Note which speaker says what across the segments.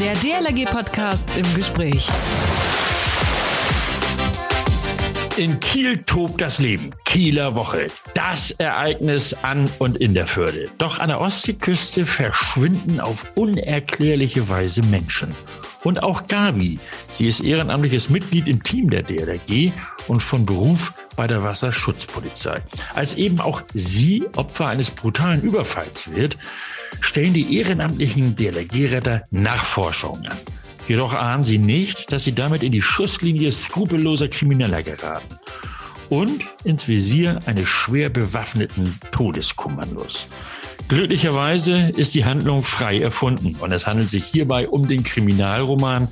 Speaker 1: Der DLRG-Podcast im Gespräch.
Speaker 2: In Kiel tobt das Leben. Kieler Woche. Das Ereignis an und in der Förde. Doch an der Ostseeküste verschwinden auf unerklärliche Weise Menschen. Und auch Gabi. Sie ist ehrenamtliches Mitglied im Team der DLRG und von Beruf bei der Wasserschutzpolizei. Als eben auch sie Opfer eines brutalen Überfalls wird, stellen die ehrenamtlichen DLRG-Retter Nachforschungen an. Jedoch ahnen sie nicht, dass sie damit in die Schusslinie skrupelloser Krimineller geraten und ins Visier eines schwer bewaffneten Todeskommandos. Glücklicherweise ist die Handlung frei erfunden und es handelt sich hierbei um den Kriminalroman,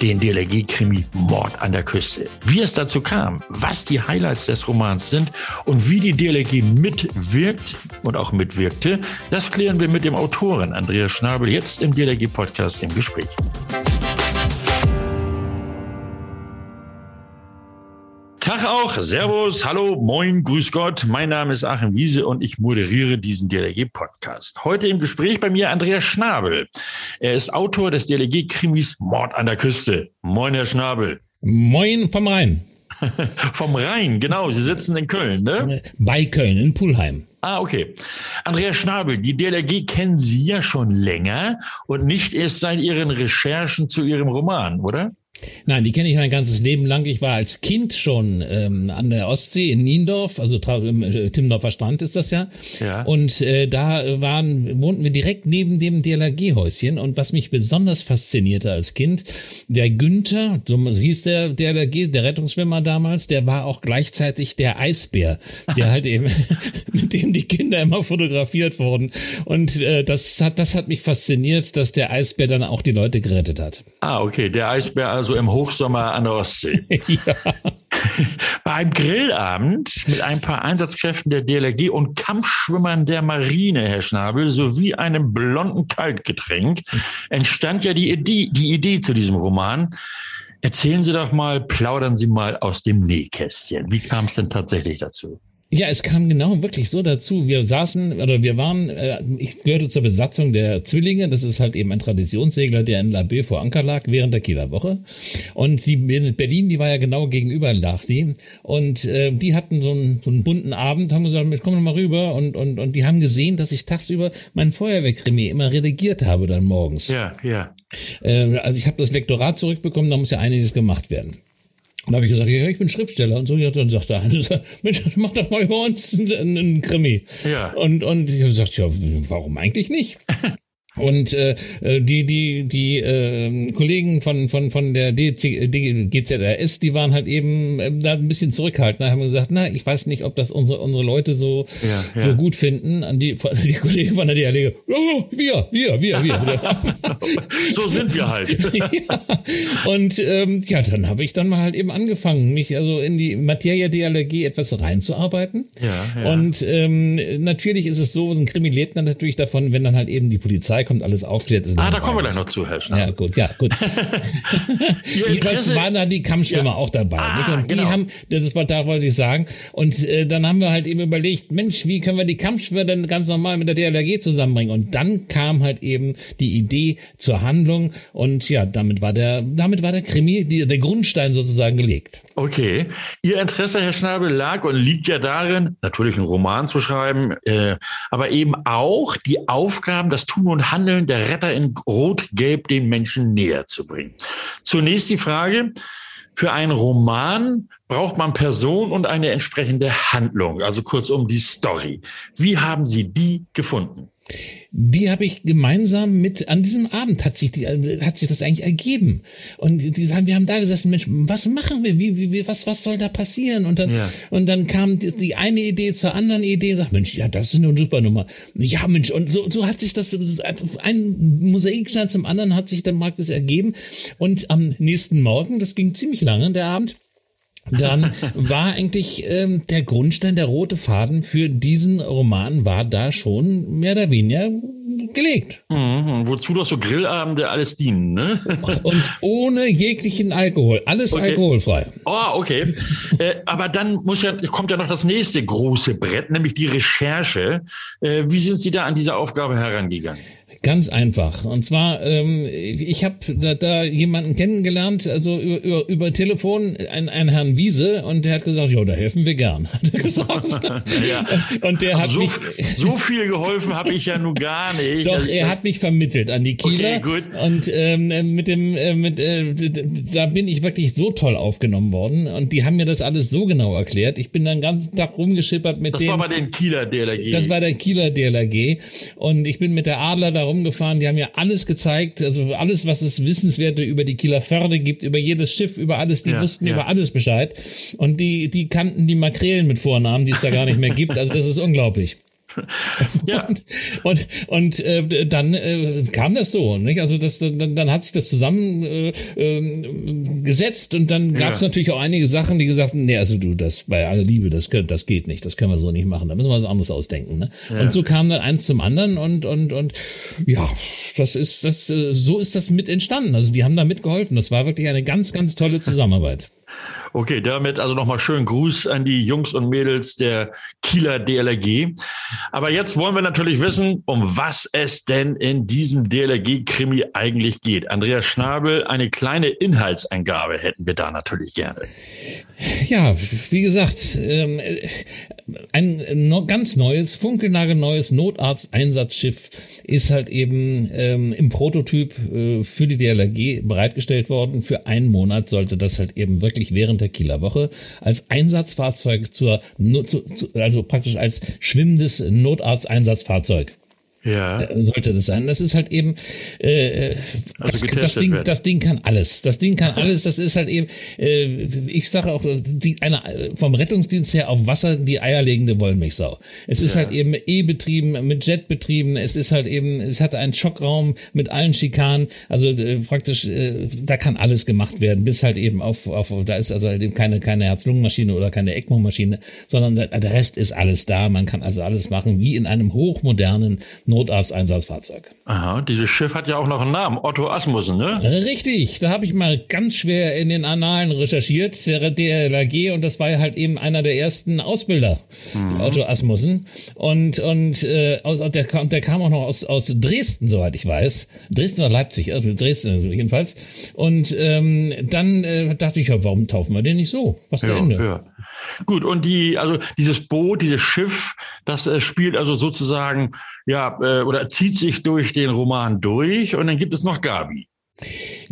Speaker 2: den DLRG-Krimi Mord an der Küste. Wie es dazu kam, was die Highlights des Romans sind und wie die DLRG mitwirkt und auch mitwirkte, das klären wir mit dem Autoren Andreas Schnabel jetzt im DLRG-Podcast im Gespräch. Tag auch, Servus, Hallo, Moin, Grüß Gott. Mein Name ist Achim Wiese und ich moderiere diesen DLG-Podcast. Heute im Gespräch bei mir Andreas Schnabel. Er ist Autor des DLG-Krimis Mord an der Küste. Moin, Herr Schnabel.
Speaker 3: Moin vom Rhein.
Speaker 2: vom Rhein, genau. Sie sitzen in Köln, ne?
Speaker 3: Bei Köln, in Pulheim.
Speaker 2: Ah, okay. Andreas Schnabel, die DLRG kennen Sie ja schon länger und nicht erst seit Ihren Recherchen zu Ihrem Roman, oder?
Speaker 3: Nein, die kenne ich mein ganzes Leben lang. Ich war als Kind schon ähm, an der Ostsee in Niendorf, also im äh, Timmendorfer Strand ist das ja. ja. Und äh, da waren, wohnten wir direkt neben dem DLRG-Häuschen. Und was mich besonders faszinierte als Kind, der Günther, so hieß der DLRG, der Rettungsschwimmer damals, der war auch gleichzeitig der Eisbär, der halt eben, mit dem die Kinder immer fotografiert wurden. Und äh, das hat, das hat mich fasziniert, dass der Eisbär dann auch die Leute gerettet hat.
Speaker 2: Ah, okay, der Eisbär also so im Hochsommer an der Ostsee. ja. Bei einem Grillabend mit ein paar Einsatzkräften der DLRG und Kampfschwimmern der Marine, Herr Schnabel, sowie einem blonden Kaltgetränk entstand ja die Idee, die Idee zu diesem Roman. Erzählen Sie doch mal, plaudern Sie mal aus dem Nähkästchen. Wie kam es denn tatsächlich dazu?
Speaker 3: Ja, es kam genau wirklich so dazu. Wir saßen oder wir waren, äh, ich gehörte zur Besatzung der Zwillinge. Das ist halt eben ein Traditionssegler, der in La Baie vor Anker lag während der Kieler Woche. Und die Berlin, die war ja genau gegenüber lag die. Und äh, die hatten so einen, so einen bunten Abend, haben gesagt, komm doch mal rüber. Und, und, und die haben gesehen, dass ich tagsüber mein Feuerwehrkrimi immer redigiert habe dann morgens.
Speaker 2: Ja, ja.
Speaker 3: Äh, also ich habe das Lektorat zurückbekommen, da muss ja einiges gemacht werden. Und habe ich gesagt, ja, ich bin Schriftsteller und so. Ja, dann sagt er, Mensch, mach doch mal über uns einen, einen Krimi. Ja. Und, und ich habe gesagt, ja, warum eigentlich nicht? Und äh, die die die äh, Kollegen von von von der DC, GZRS, die waren halt eben äh, da ein bisschen zurückhaltend, haben gesagt, na, ich weiß nicht, ob das unsere unsere Leute so ja, ja. so gut finden. An die die Kollegen von der DLG, oh, wir wir wir wir.
Speaker 2: so sind wir halt. ja.
Speaker 3: Und ähm, ja, dann habe ich dann mal halt eben angefangen, mich also in die Materie DLRG etwas reinzuarbeiten. Ja, ja. Und ähm, natürlich ist es so, ein Krimi lebt dann natürlich davon, wenn dann halt eben die Polizei Polizei kommt, alles aufklärt.
Speaker 2: ah, da kommen wir gleich noch zu, Herr
Speaker 3: Schnabel. Ja, gut, ja, gut. Jedenfalls waren da die Kampfschwimmer ja. auch dabei. Ah, und genau. die haben, das war, da wollte ich sagen. Und äh, dann haben wir halt eben überlegt, Mensch, wie können wir die Kampfschwimmer denn ganz normal mit der DLRG zusammenbringen? Und dann kam halt eben die Idee zur Handlung. Und ja, damit war der, damit war der Krimi, die, der Grundstein sozusagen gelegt.
Speaker 2: Okay. Ihr Interesse, Herr Schnabel, lag und liegt ja darin, natürlich einen Roman zu schreiben, äh, aber eben auch die Aufgaben, das Tun und Handeln der Retter in Rot-Gelb den Menschen näher zu bringen. Zunächst die Frage, für einen Roman braucht man Person und eine entsprechende Handlung, also kurzum die Story. Wie haben Sie die gefunden?
Speaker 3: Die habe ich gemeinsam mit, an diesem Abend hat sich die, hat sich das eigentlich ergeben. Und die sagen, wir haben da gesessen, Mensch, was machen wir? Wie, wie, was, was soll da passieren? Und dann, ja. und dann kam die, die, eine Idee zur anderen Idee, sagt, Mensch, ja, das ist eine super Nummer. Ja, Mensch, und so, so hat sich das, ein Mosaikstein zum anderen hat sich dann das ergeben. Und am nächsten Morgen, das ging ziemlich lange, der Abend, dann war eigentlich ähm, der Grundstein, der rote Faden für diesen Roman war da schon mehr oder weniger gelegt.
Speaker 2: Mhm, wozu doch so Grillabende alles dienen, ne?
Speaker 3: Und ohne jeglichen Alkohol, alles okay. alkoholfrei.
Speaker 2: Oh, okay. äh, aber dann muss ja, kommt ja noch das nächste große Brett, nämlich die Recherche. Äh, wie sind Sie da an diese Aufgabe herangegangen?
Speaker 3: Ganz einfach. Und zwar, ähm, ich habe da, da jemanden kennengelernt, also über, über, über Telefon, einen, einen Herrn Wiese, und der hat gesagt, ja, da helfen wir gern, hat er gesagt.
Speaker 2: ja.
Speaker 3: Und der hat
Speaker 2: so,
Speaker 3: mich,
Speaker 2: so viel geholfen habe ich ja nun gar nicht.
Speaker 3: Doch,
Speaker 2: Also,
Speaker 3: er hat mich vermittelt an die Kieler.
Speaker 2: Okay, gut.
Speaker 3: Und ähm, mit dem, äh, mit, äh, da bin ich wirklich so toll aufgenommen worden. Und die haben mir das alles so genau erklärt. Ich bin dann den ganzen Tag rumgeschippert mit
Speaker 2: das
Speaker 3: denen.
Speaker 2: war bei den Kieler DLRG.
Speaker 3: Das war der Kieler DLRG. Und ich bin mit der Adler da rumgefahren. Die haben mir alles gezeigt. Also alles, was es Wissenswerte über die Kieler Förde gibt, über jedes Schiff, über alles. Die
Speaker 2: Ja,
Speaker 3: wussten
Speaker 2: ja.
Speaker 3: über alles Bescheid. Und die, die kannten die Makrelen mit Vornamen, die es da gar nicht mehr gibt. Also das ist unglaublich.
Speaker 2: ja.
Speaker 3: Und, und äh, dann äh, kam das so, nicht? Also das, dann, dann hat sich das zusammen äh, ähm, gesetzt und dann gab es
Speaker 2: Ja.
Speaker 3: natürlich auch einige Sachen, die gesagt haben, nee, also du, das bei aller Liebe, das, könnt, das geht nicht, das können wir so nicht machen, da müssen wir was anderes ausdenken. Ne? Und so kam dann eins zum anderen und und und ja, das ist das äh, so ist das mit entstanden. Also die haben da mitgeholfen. Das war wirklich eine ganz ganz tolle Zusammenarbeit.
Speaker 2: Okay, damit also nochmal schönen Gruß an die Jungs und Mädels der Kieler DLRG. Aber jetzt wollen wir natürlich wissen, um was es denn in diesem DLRG-Krimi eigentlich geht. Andreas Schnabel, eine kleine Inhaltsangabe hätten wir da natürlich gerne.
Speaker 3: Ja, wie gesagt, ähm, äh, ein no, ganz neues, funkelnagelneues Notarzteinsatzschiff ist halt eben ähm, im Prototyp äh, für die DLRG bereitgestellt worden. Für einen Monat sollte das halt eben wirklich während der Kieler Woche als Einsatzfahrzeug zur, no, zu, also praktisch als schwimmendes Notarzteinsatzfahrzeug
Speaker 2: Ja.
Speaker 3: äh, sollte das sein. Das ist halt eben, äh,
Speaker 2: Also
Speaker 3: das, das, Ding,
Speaker 2: werden.
Speaker 3: das Ding kann alles. Das Ding kann alles. Das ist halt eben, äh, ich sage auch, die, eine, vom Rettungsdienst her auf Wasser die eierlegende Wollmilchsau. Es ist
Speaker 2: Ja.
Speaker 3: halt eben E-betrieben, mit Jet betrieben. Es ist halt eben, es hat einen Schockraum mit allen Schikanen. Also äh, praktisch, äh, da kann alles gemacht werden, bis halt eben auf, auf da ist also halt eben keine, keine Herz-Lungen-Maschine oder keine ECMO-Maschine, sondern der, der Rest ist alles da. Man kann also alles machen, wie in einem hochmodernen Notarzteinsatzfahrzeug.
Speaker 2: Aha, dieses Schiff hat ja auch noch einen Namen, Otto Asmussen, ne?
Speaker 3: Richtig, da habe ich mal ganz schwer in den Annalen recherchiert, der DLRG, und das war ja halt eben einer der ersten Ausbilder, Otto Asmussen. Und, und äh, aus, der, kam- der kam auch noch aus, aus Dresden, soweit ich weiß. Dresden oder Leipzig, also Dresden jedenfalls. Und ähm, dann äh, dachte ich, ja, warum taufen wir den nicht so? Was der
Speaker 2: Ja,
Speaker 3: Ende?
Speaker 2: ja. Gut, und die, also dieses Boot, dieses Schiff, das äh, spielt also sozusagen, ja, äh, oder zieht sich durch den Roman durch und dann gibt es noch Gabi.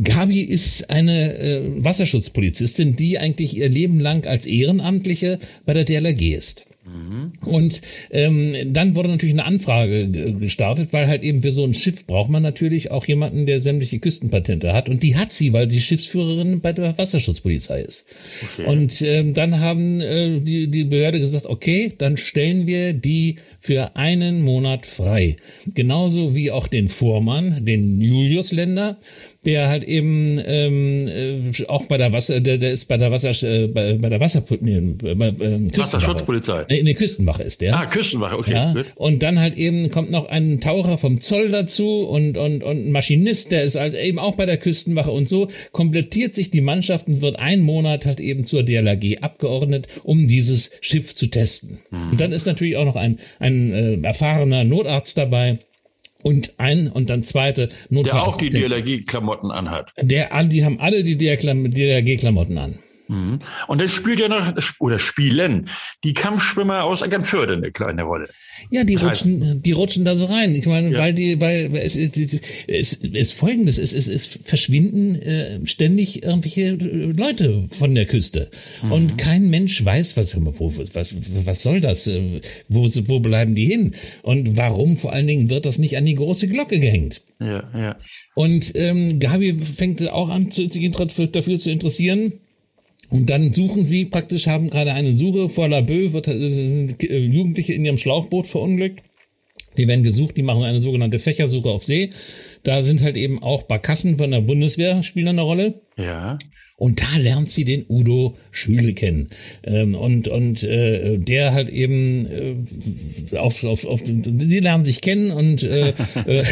Speaker 3: Gabi ist eine äh, Wasserschutzpolizistin, die eigentlich ihr Leben lang als Ehrenamtliche bei der DLRG ist. Und ähm, dann wurde natürlich eine Anfrage ge- gestartet, weil halt eben für so ein Schiff braucht man natürlich auch jemanden, der sämtliche Küstenpatente hat. Und die hat sie, weil sie Schiffsführerin bei der Wasserschutzpolizei ist. Und ähm, dann haben äh, die, die Behörde gesagt, okay, dann stellen wir die für einen Monat frei. Genauso wie auch den Vormann, den Julius Länder, der halt eben ähm, äh, auch bei der Wasser, der, der ist bei der Wasser, äh, bei, bei der Wasser, nee, bei, äh.
Speaker 2: Wasserschutzpolizei.
Speaker 3: Nee, in der Küstenwache ist der.
Speaker 2: Ah, Küstenwache, okay.
Speaker 3: Ja, und dann halt eben kommt noch ein Taucher vom Zoll dazu und, und, und ein Maschinist, der ist halt eben auch bei der Küstenwache und so komplettiert sich die Mannschaft und wird ein Monat halt eben zur DLRG abgeordnet, um dieses Schiff zu testen. Und dann ist natürlich auch noch ein, ein äh, erfahrener Notarzt dabei und ein und dann zweite
Speaker 2: Der auch die. DLRG-Klamotten anhat.
Speaker 3: Der, die haben alle die DLRG-Klamotten an.
Speaker 2: Mhm. Und das spielt ja noch, oder spielen die Kampfschwimmer aus Eckernförde eine kleine Rolle.
Speaker 3: Ja, die
Speaker 2: Das heißt-
Speaker 3: rutschen, die rutschen da so rein. Ich meine,
Speaker 2: Ja.
Speaker 3: weil die, weil es, ist folgendes, es, es, es verschwinden äh, ständig irgendwelche äh, Leute von der Küste.
Speaker 2: Mhm.
Speaker 3: Und kein Mensch weiß, was, was, was soll das? Äh, Wo, wo bleiben die hin? Und warum vor allen Dingen wird das nicht an die große Glocke gehängt?
Speaker 2: Ja, ja.
Speaker 3: Und ähm, Gabi fängt auch an, sich dafür zu interessieren. Und dann suchen sie praktisch, haben gerade eine Suche vor La Bœuf, wird, äh, sind äh, Jugendliche in ihrem Schlauchboot verunglückt. Die werden gesucht, die machen eine sogenannte Fächersuche auf See. Da sind halt eben auch Barkassen von der Bundeswehr spielen eine Rolle.
Speaker 2: Ja.
Speaker 3: Und da lernt sie den Udo Schüle kennen. Ähm, und und äh, der halt eben äh, auf, auf, auf, die lernen sich kennen und äh, äh,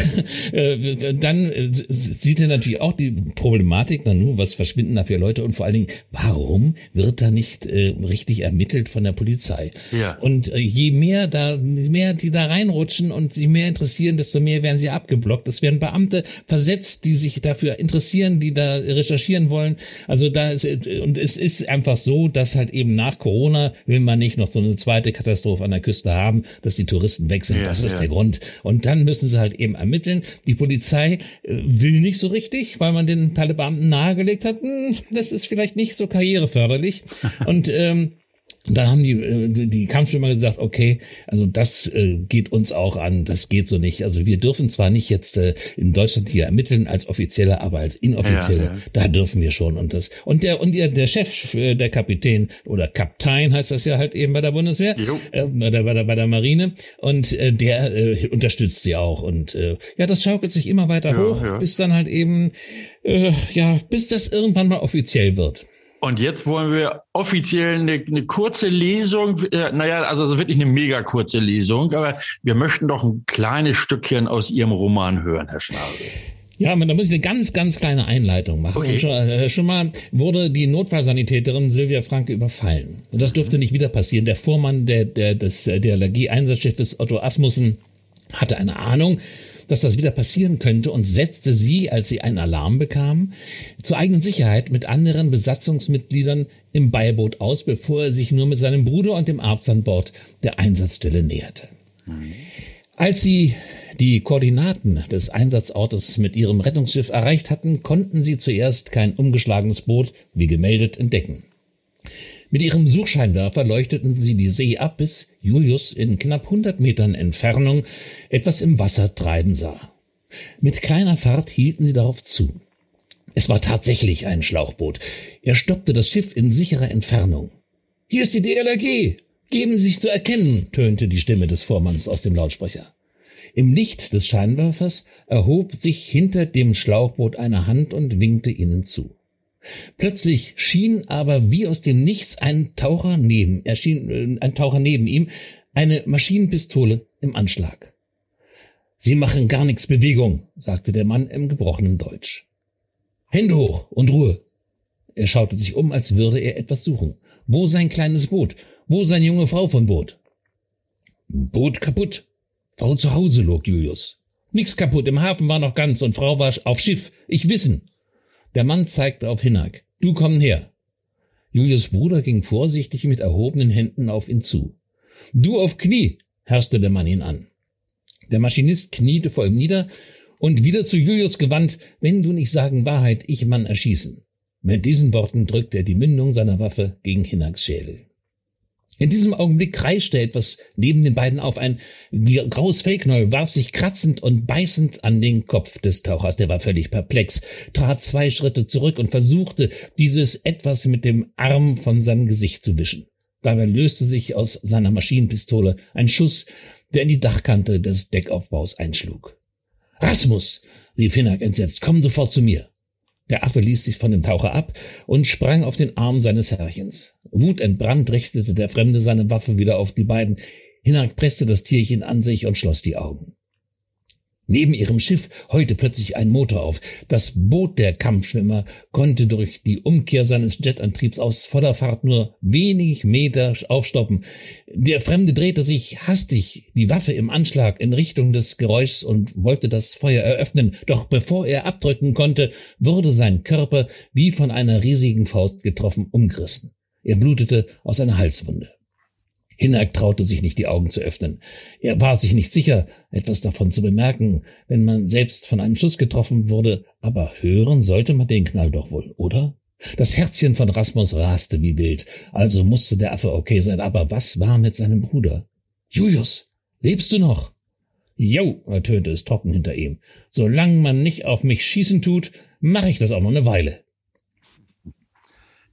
Speaker 3: äh, dann äh, sieht er natürlich auch die Problematik, na nun, was verschwinden da für Leute und vor allen Dingen, warum wird da nicht äh, richtig ermittelt von der Polizei? Ja. Und äh, je mehr da, mehr die da reinrutschen und sich mehr interessieren, desto mehr werden sie abgeblockt. Es werden Beamte versetzt, die sich dafür interessieren, die da recherchieren wollen. Also also da ist, und es ist einfach so, dass halt eben nach Corona will man nicht noch so eine zweite Katastrophe an der Küste haben, dass die Touristen weg sind. Ja, das ist ja. der Grund. Und dann müssen sie halt eben ermitteln. Die Polizei äh, will nicht so richtig, weil man den Beamten nahegelegt hat, hm, das ist vielleicht nicht so karriereförderlich. und ähm, und dann haben die, äh, die Kampfschwimmer gesagt, okay, also das äh, geht uns auch an, das geht so nicht. Also wir dürfen zwar nicht jetzt äh, in Deutschland hier ermitteln als Offizielle, aber als Inoffizielle, ja, ja. da dürfen wir schon. Und das und der und der, der Chef, der Kapitän oder Kaptein heißt das ja halt eben bei der Bundeswehr, äh, bei, der, bei, der, bei der Marine und äh, der äh, unterstützt sie auch. Und äh, ja, das schaukelt sich immer weiter ja, hoch, bis dann halt eben, äh, ja, bis das irgendwann mal offiziell wird.
Speaker 2: Und jetzt wollen wir offiziell eine, eine kurze Lesung, äh, naja, also es ist wirklich eine mega kurze Lesung, aber wir möchten doch ein kleines Stückchen aus Ihrem Roman hören, Herr Schnabel.
Speaker 3: Ja, da muss ich eine ganz, ganz kleine Einleitung machen. Okay. Schon, äh, schon, mal wurde die Notfallsanitäterin Silvia Franke überfallen. Und das dürfte nicht wieder passieren. Der Vormann der, der, des, der Allergie-Einsatzschiffes Otto Asmussen hatte eine Ahnung, dass das wieder passieren könnte und setzte sie, als sie einen Alarm bekam, zur eigenen Sicherheit mit anderen Besatzungsmitgliedern im Beiboot aus, bevor er sich nur mit seinem Bruder und dem Arzt an Bord der Einsatzstelle näherte. Mhm. Als sie die Koordinaten des Einsatzortes mit ihrem Rettungsschiff erreicht hatten, konnten sie zuerst kein umgeschlagenes Boot, wie gemeldet, entdecken. Mit ihrem Suchscheinwerfer leuchteten sie die See ab, bis Julius in knapp 100 Metern Entfernung etwas im Wasser treiben sah. Mit kleiner Fahrt hielten sie darauf zu. Es war tatsächlich ein Schlauchboot. Er stoppte das Schiff in sicherer Entfernung. Hier ist die DLRG! Geben Sie sich zu erkennen, tönte die Stimme des Vormanns aus dem Lautsprecher. Im Licht des Scheinwerfers erhob sich hinter dem Schlauchboot eine Hand und winkte ihnen zu. Plötzlich schien aber wie aus dem Nichts ein Taucher neben, erschien äh, ein Taucher neben ihm, eine Maschinenpistole im Anschlag. Sie machen gar nichts Bewegung, sagte der Mann im gebrochenen Deutsch. Hände hoch und Ruhe. Er schaute sich um, als würde er etwas suchen. Wo sein kleines Boot? Wo seine junge Frau von Boot? Boot kaputt. Frau zu Hause, log Julius. Nix kaputt, im Hafen war noch ganz und Frau war auf Schiff. Ich wissen. Der Mann zeigte auf Hinak. Du komm her. Julius Bruder ging vorsichtig mit erhobenen Händen auf ihn zu. Du auf Knie, herrschte der Mann ihn an. Der Maschinist kniete vor ihm nieder und wieder zu Julius gewandt, wenn du nicht sagen Wahrheit, ich Mann erschießen. Mit diesen Worten drückte er die Mündung seiner Waffe gegen Hinaks Schädel. In diesem Augenblick kreischte etwas neben den beiden auf. Ein graues Fellknäuel warf sich kratzend und beißend an den Kopf des Tauchers. Der war völlig perplex, trat zwei Schritte zurück und versuchte, dieses etwas mit dem Arm von seinem Gesicht zu wischen. Dabei löste sich aus seiner Maschinenpistole ein Schuss, der in die Dachkante des Deckaufbaus einschlug. Rasmus! rief Hinnack entsetzt, komm sofort zu mir. Der Affe ließ sich von dem Taucher ab und sprang auf den Arm seines Herrchens. Wutentbrannt richtete der Fremde seine Waffe wieder auf die beiden. Hinak presste das Tierchen an sich und schloss die Augen. Neben ihrem Schiff heute plötzlich ein Motor auf. Das Boot der Kampfschwimmer konnte durch die Umkehr seines Jetantriebs aus voller Fahrt nur wenig Meter aufstoppen. Der Fremde drehte sich hastig, die Waffe im Anschlag in Richtung des Geräuschs und wollte das Feuer eröffnen. Doch bevor er abdrücken konnte, wurde sein Körper wie von einer riesigen Faust getroffen umgerissen. Er blutete aus einer Halswunde. Hinak traute sich nicht die Augen zu öffnen. Er war sich nicht sicher, etwas davon zu bemerken, wenn man selbst von einem Schuss getroffen wurde, aber hören sollte man den Knall doch wohl, oder? Das Herzchen von Rasmus raste wie wild, also musste der Affe okay sein, aber was war mit seinem Bruder? Julius, lebst du noch? Jo, ertönte es trocken hinter ihm. Solange man nicht auf mich schießen tut, mache ich das auch noch eine Weile.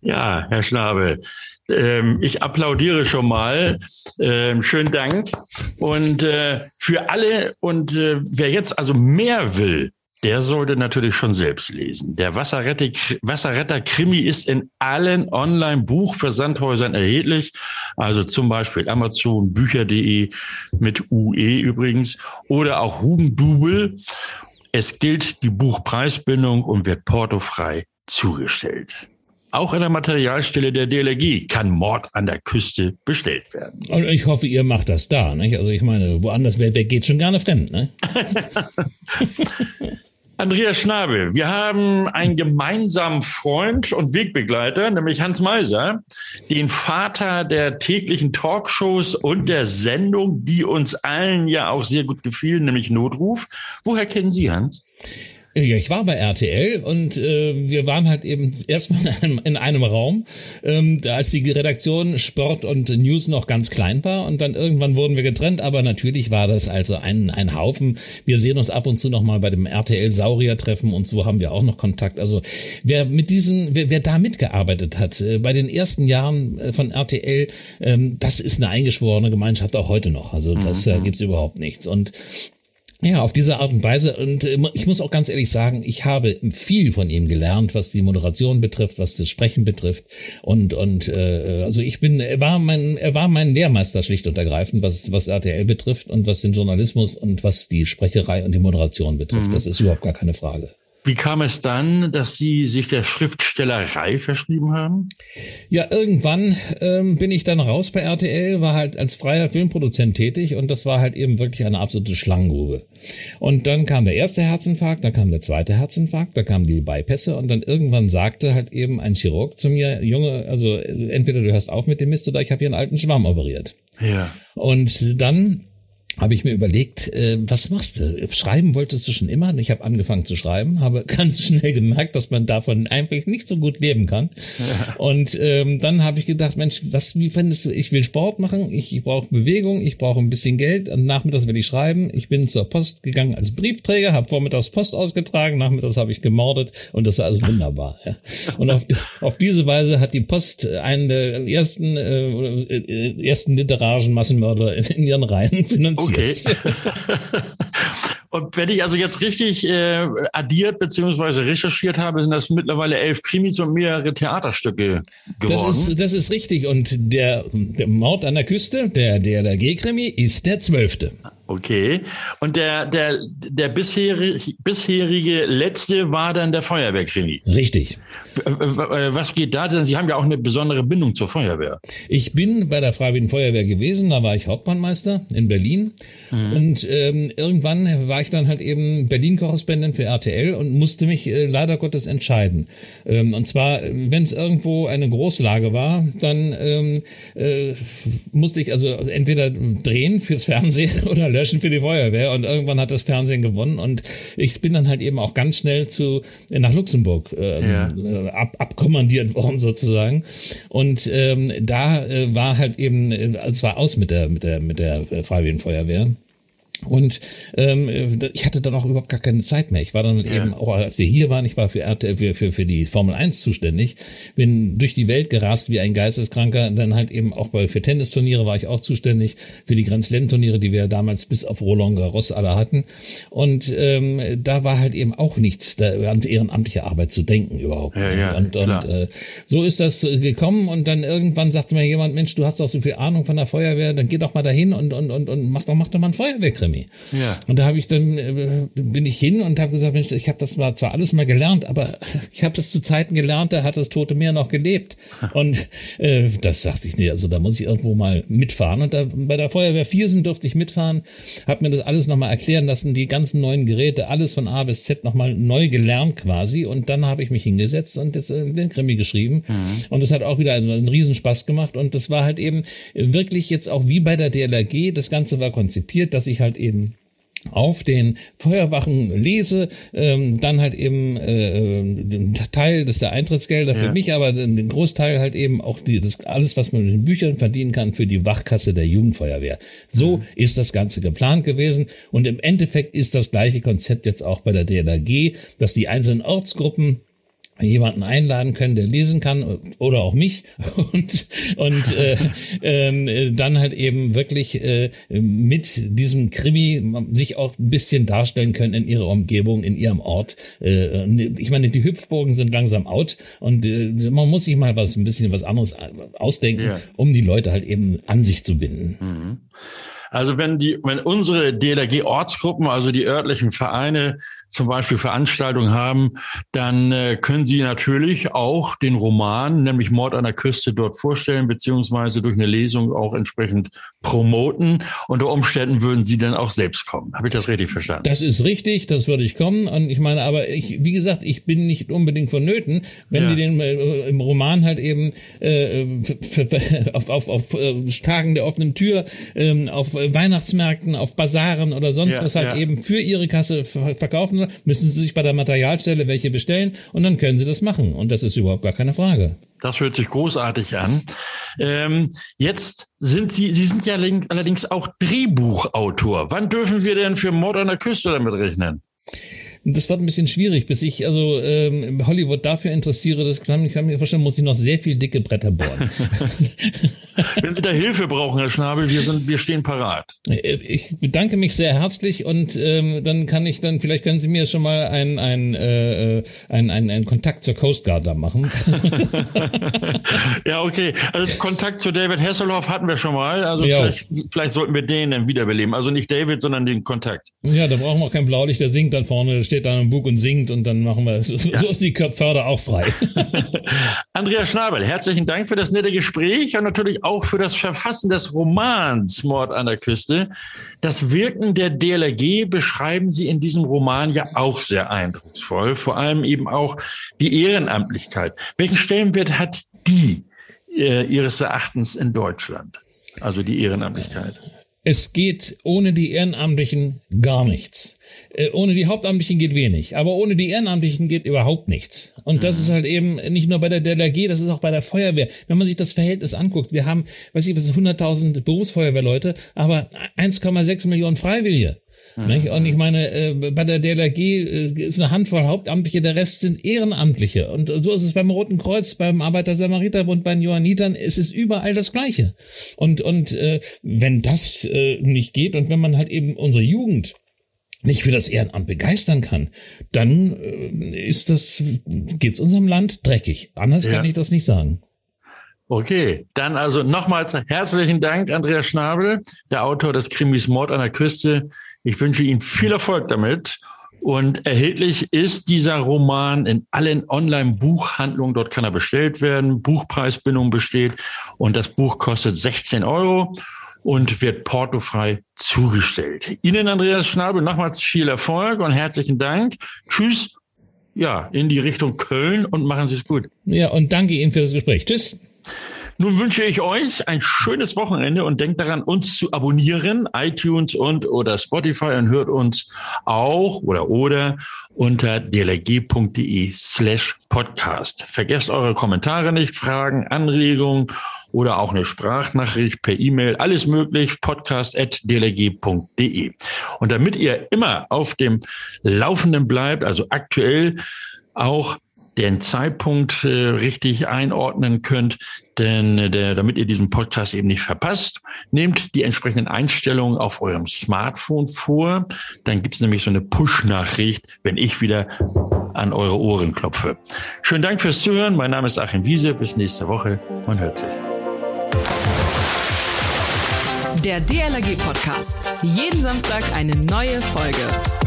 Speaker 2: Ja, Herr Schnabel, ähm, ich applaudiere schon mal. Ähm, schönen Dank. Und äh, für alle und äh, wer jetzt also mehr will, der sollte natürlich schon selbst lesen. Der Wasserretter-Krimi ist in allen Online-Buchversandhäusern erhältlich, also zum Beispiel Amazon, Bücher.de mit UE übrigens oder auch Hugendubel. Es gilt die Buchpreisbindung und wird portofrei zugestellt. Auch an der Materialstelle der DLRG kann Mord an der Küste bestellt werden.
Speaker 3: Und ich hoffe, ihr macht das da. Nicht? Also ich meine, woanders, wer, wer geht schon gerne fremd? Ne?
Speaker 2: Andreas Schnabel, wir haben einen gemeinsamen Freund und Wegbegleiter, nämlich Hans Meiser, den Vater der täglichen Talkshows und der Sendung, die uns allen ja auch sehr gut gefielen, nämlich Notruf. Woher kennen Sie Hans?
Speaker 3: Ja, ich war bei RTL und äh, wir waren halt eben erstmal in einem, in einem Raum, ähm, als die Redaktion Sport und News noch ganz klein war und dann irgendwann wurden wir getrennt, aber natürlich war das also ein, ein Haufen. Wir sehen uns ab und zu nochmal bei dem RTL Saurier Treffen und so haben wir auch noch Kontakt. Also wer mit diesen, wer, wer da mitgearbeitet hat, äh, bei den ersten Jahren äh, von RTL, ähm, das ist eine eingeschworene Gemeinschaft auch heute noch. Also das äh, mhm. gibt's überhaupt nichts. Und ja, auf diese Art und Weise. Und äh, ich muss auch ganz ehrlich sagen, ich habe viel von ihm gelernt, was die Moderation betrifft, was das Sprechen betrifft. Und und äh, also ich bin, er war mein, er war mein Lehrmeister schlicht und ergreifend, was was RTL betrifft und was den Journalismus und was die Sprecherei und die Moderation betrifft. Mhm. Das ist überhaupt gar keine Frage.
Speaker 2: Wie kam es dann, dass Sie sich der Schriftstellerei verschrieben haben?
Speaker 3: Ja, irgendwann ähm, bin ich dann raus bei RTL, war halt als freier Filmproduzent tätig und das war halt eben wirklich eine absolute Schlangengrube. Und dann kam der erste Herzinfarkt, dann kam der zweite Herzinfarkt, da kamen die Bypässe und dann irgendwann sagte halt eben ein Chirurg zu mir, Junge, also entweder du hörst auf mit dem Mist oder ich habe hier einen alten Schwamm operiert.
Speaker 2: Ja.
Speaker 3: Und dann habe ich mir überlegt, äh, was machst du? Schreiben wolltest du schon immer? Ich habe angefangen zu schreiben, habe ganz schnell gemerkt, dass man davon eigentlich nicht so gut leben kann. Ja. Und ähm, dann habe ich gedacht, Mensch, was, wie findest du, ich will Sport machen, ich, ich brauche Bewegung, ich brauche ein bisschen Geld, und nachmittags will ich schreiben. Ich bin zur Post gegangen als Briefträger, habe vormittags Post ausgetragen, nachmittags habe ich gemordet und das war also wunderbar. Ja. Und auf, auf diese Weise hat die Post einen der ersten, äh, äh ersten literarischen Massenmörder in, in ihren Reihen finanziert. Okay.
Speaker 2: Und wenn ich also jetzt richtig äh, addiert beziehungsweise recherchiert habe, sind das mittlerweile elf Krimis und mehrere Theaterstücke geworden.
Speaker 3: Das ist, das ist richtig. Und der, der Mord an der Küste, der DLRG-Krimi, ist der zwölfte.
Speaker 2: Okay. Und der, der, der bisherige, bisherige letzte war dann der Feuerwehrkrimi.
Speaker 3: Richtig.
Speaker 2: Was geht da denn? Sie haben ja auch eine besondere Bindung zur Feuerwehr.
Speaker 3: Ich bin bei der Freiwilligen Feuerwehr gewesen, da war ich Hauptmannmeister in Berlin. Mhm. Und ähm, irgendwann war ich dann halt eben Berlin-Korrespondent für RTL und musste mich äh, leider Gottes entscheiden. Ähm, und zwar, wenn es irgendwo eine Großlage war, dann ähm, äh, musste ich also entweder drehen fürs Fernsehen oder löschen für die Feuerwehr. Und irgendwann hat das Fernsehen gewonnen. Und ich bin dann halt eben auch ganz schnell zu nach Luxemburg äh, ja. ab, abkommandiert worden sozusagen. Und ähm, da äh, war halt eben, äh, es war aus mit der mit der mit der Freiwilligen Feuerwehr. Und ähm, ich hatte dann auch überhaupt gar keine Zeit mehr. Ich war dann ja. eben, auch als wir hier waren, ich war für, RTL, für, für, für die Formel 1 zuständig, bin durch die Welt gerast wie ein Geisteskranker. Dann halt eben auch bei, für Tennisturniere war ich auch zuständig, für die Grand Slam-Turniere, die wir damals bis auf Roland Garros alle hatten. Und ähm, da war halt eben auch nichts da an ehrenamtliche Arbeit zu denken überhaupt.
Speaker 2: Ja, ja,
Speaker 3: und und äh, so ist das gekommen und dann irgendwann sagte mir jemand, Mensch, du hast doch so viel Ahnung von der Feuerwehr, dann geh doch mal dahin und, und, und, und mach doch, mach doch mal ein Feuerwehrkrimi. Academy. Ja. Und da habe ich dann äh, bin ich hin und habe gesagt, Mensch, ich habe das mal zwar alles mal gelernt, aber ich habe das zu Zeiten gelernt, da hat das Tote Meer noch gelebt. Und äh, das sagte ich, nee, also da muss ich irgendwo mal mitfahren. Und da bei der Feuerwehr Viersen durfte ich mitfahren, habe mir das alles nochmal erklären lassen, die ganzen neuen Geräte, alles von A bis Z nochmal neu gelernt quasi. Und dann habe ich mich hingesetzt und das, äh, den Krimi geschrieben. Mhm. Und es hat auch wieder einen, einen Riesenspaß gemacht. Und das war halt eben wirklich jetzt auch wie bei der DLRG, das Ganze war konzipiert, dass ich halt eben auf den Feuerwachen lese, ähm, dann halt eben äh, Teil des der Eintrittsgelder für ja. mich, aber den Großteil halt eben auch die, das alles, was man mit den Büchern verdienen kann, für die Wachkasse der Jugendfeuerwehr. So mhm. ist das Ganze geplant gewesen und im Endeffekt ist das gleiche Konzept jetzt auch bei der DLRG, dass die einzelnen Ortsgruppen jemanden einladen können, der lesen kann oder auch mich und und äh, äh, dann halt eben wirklich äh, mit diesem Krimi sich auch ein bisschen darstellen können in ihrer Umgebung, in ihrem Ort. Äh, ich meine, die Hüpfburgen sind langsam out und äh, man muss sich mal was ein bisschen was anderes ausdenken, ja. um die Leute halt eben an sich zu binden. Mhm.
Speaker 2: Also wenn die, wenn unsere DLRG-Ortsgruppen, also die örtlichen Vereine, zum Beispiel Veranstaltungen haben, dann äh, können Sie natürlich auch den Roman, nämlich Mord an der Küste, dort vorstellen, beziehungsweise durch eine Lesung auch entsprechend promoten. Unter Umständen würden Sie dann auch selbst kommen. Habe ich das richtig verstanden?
Speaker 3: Das ist richtig, das würde ich kommen. Und ich meine, aber ich, wie gesagt, ich bin nicht unbedingt vonnöten, wenn ja. die den äh, im Roman halt eben äh, auf, auf, auf äh, Tagen der offenen Tür, äh, auf Weihnachtsmärkten, auf Basaren oder sonst ja, was halt ja. eben für ihre Kasse verkaufen müssen Sie sich bei der Materialstelle welche bestellen und dann können Sie das machen. Und das ist überhaupt gar keine Frage.
Speaker 2: Das hört sich großartig an. Ähm, jetzt sind Sie, Sie sind ja allerdings auch Drehbuchautor. Wann dürfen wir denn für Mord an der Küste damit rechnen?
Speaker 3: Das wird ein bisschen schwierig, bis ich also ähm, Hollywood dafür interessiere, das kann, ich kann mir vorstellen, muss ich noch sehr viel dicke Bretter bohren.
Speaker 2: Wenn Sie da Hilfe brauchen, Herr Schnabel, wir sind, wir stehen parat.
Speaker 3: Äh, ich bedanke mich sehr herzlich und ähm, dann kann ich dann, vielleicht können Sie mir schon mal einen ein, äh, ein, ein, ein Kontakt zur Coast Guard da machen.
Speaker 2: ja, okay. Also Kontakt zu David Hasselhoff hatten wir schon mal. Also ja. vielleicht, vielleicht sollten wir den dann wiederbeleben. Also nicht David, sondern den Kontakt.
Speaker 3: Ja, da brauchen wir auch kein Blaulicht, der singt dann vorne steht da im Bug und singt und dann machen wir, so, ja. so ist die Förder auch frei.
Speaker 2: Andreas Schnabel, herzlichen Dank für das nette Gespräch und natürlich auch für das Verfassen des Romans Mord an der Küste. Das Wirken der DLRG beschreiben Sie in diesem Roman ja auch sehr eindrucksvoll, vor allem eben auch die Ehrenamtlichkeit. Welchen Stellenwert hat die äh, Ihres Erachtens in Deutschland? Also die Ehrenamtlichkeit.
Speaker 3: Es geht ohne die Ehrenamtlichen gar nichts. Äh, ohne die Hauptamtlichen geht wenig, aber ohne die Ehrenamtlichen geht überhaupt nichts. Und das ist halt eben nicht nur bei der DLRG, das ist auch bei der Feuerwehr. Wenn man sich das Verhältnis anguckt, wir haben, weiß ich, was ist 100.000 Berufsfeuerwehrleute, aber 1,6 Millionen Freiwillige. Mhm. Und ich meine, äh, bei der DLRG äh, ist eine Handvoll Hauptamtliche, der Rest sind Ehrenamtliche. Und so ist es beim Roten Kreuz, beim Arbeiter-Samariterbund, bei den Johannitern, es ist überall das Gleiche. Und, und äh, wenn das äh, nicht geht und wenn man halt eben unsere Jugend nicht für das Ehrenamt begeistern kann, dann äh, ist das, geht's unserem Land dreckig. Anders ja. kann ich das nicht sagen.
Speaker 2: Okay, dann also nochmals herzlichen Dank, Andreas Schnabel, der Autor des Krimis Mord an der Küste. Ich wünsche Ihnen viel Erfolg damit. Und erhältlich ist dieser Roman in allen Online-Buchhandlungen. Dort kann er bestellt werden. Buchpreisbindung besteht. Und das Buch kostet 16 Euro und wird portofrei zugestellt. Ihnen, Andreas Schnabel, nochmals viel Erfolg und herzlichen Dank. Tschüss. Ja, in die Richtung Köln und machen Sie es gut.
Speaker 3: Ja, und danke Ihnen für das Gespräch. Tschüss.
Speaker 2: Nun wünsche ich euch ein schönes Wochenende und denkt daran, uns zu abonnieren, iTunes und oder Spotify und hört uns auch oder oder unter dlg.de slash podcast. Vergesst eure Kommentare nicht, Fragen, Anregungen oder auch eine Sprachnachricht per E-Mail, alles möglich, podcast.dlg.de. Und damit ihr immer auf dem Laufenden bleibt, also aktuell auch den Zeitpunkt äh, richtig einordnen könnt, denn äh, der, damit ihr diesen Podcast eben nicht verpasst, nehmt die entsprechenden Einstellungen auf eurem Smartphone vor. Dann gibt es nämlich so eine Push-Nachricht, wenn ich wieder an eure Ohren klopfe. Schönen Dank fürs Zuhören. Mein Name ist Achim Wiese. Bis nächste Woche. Man hört sich.
Speaker 1: Der DLRG Podcast. Jeden Samstag eine neue Folge.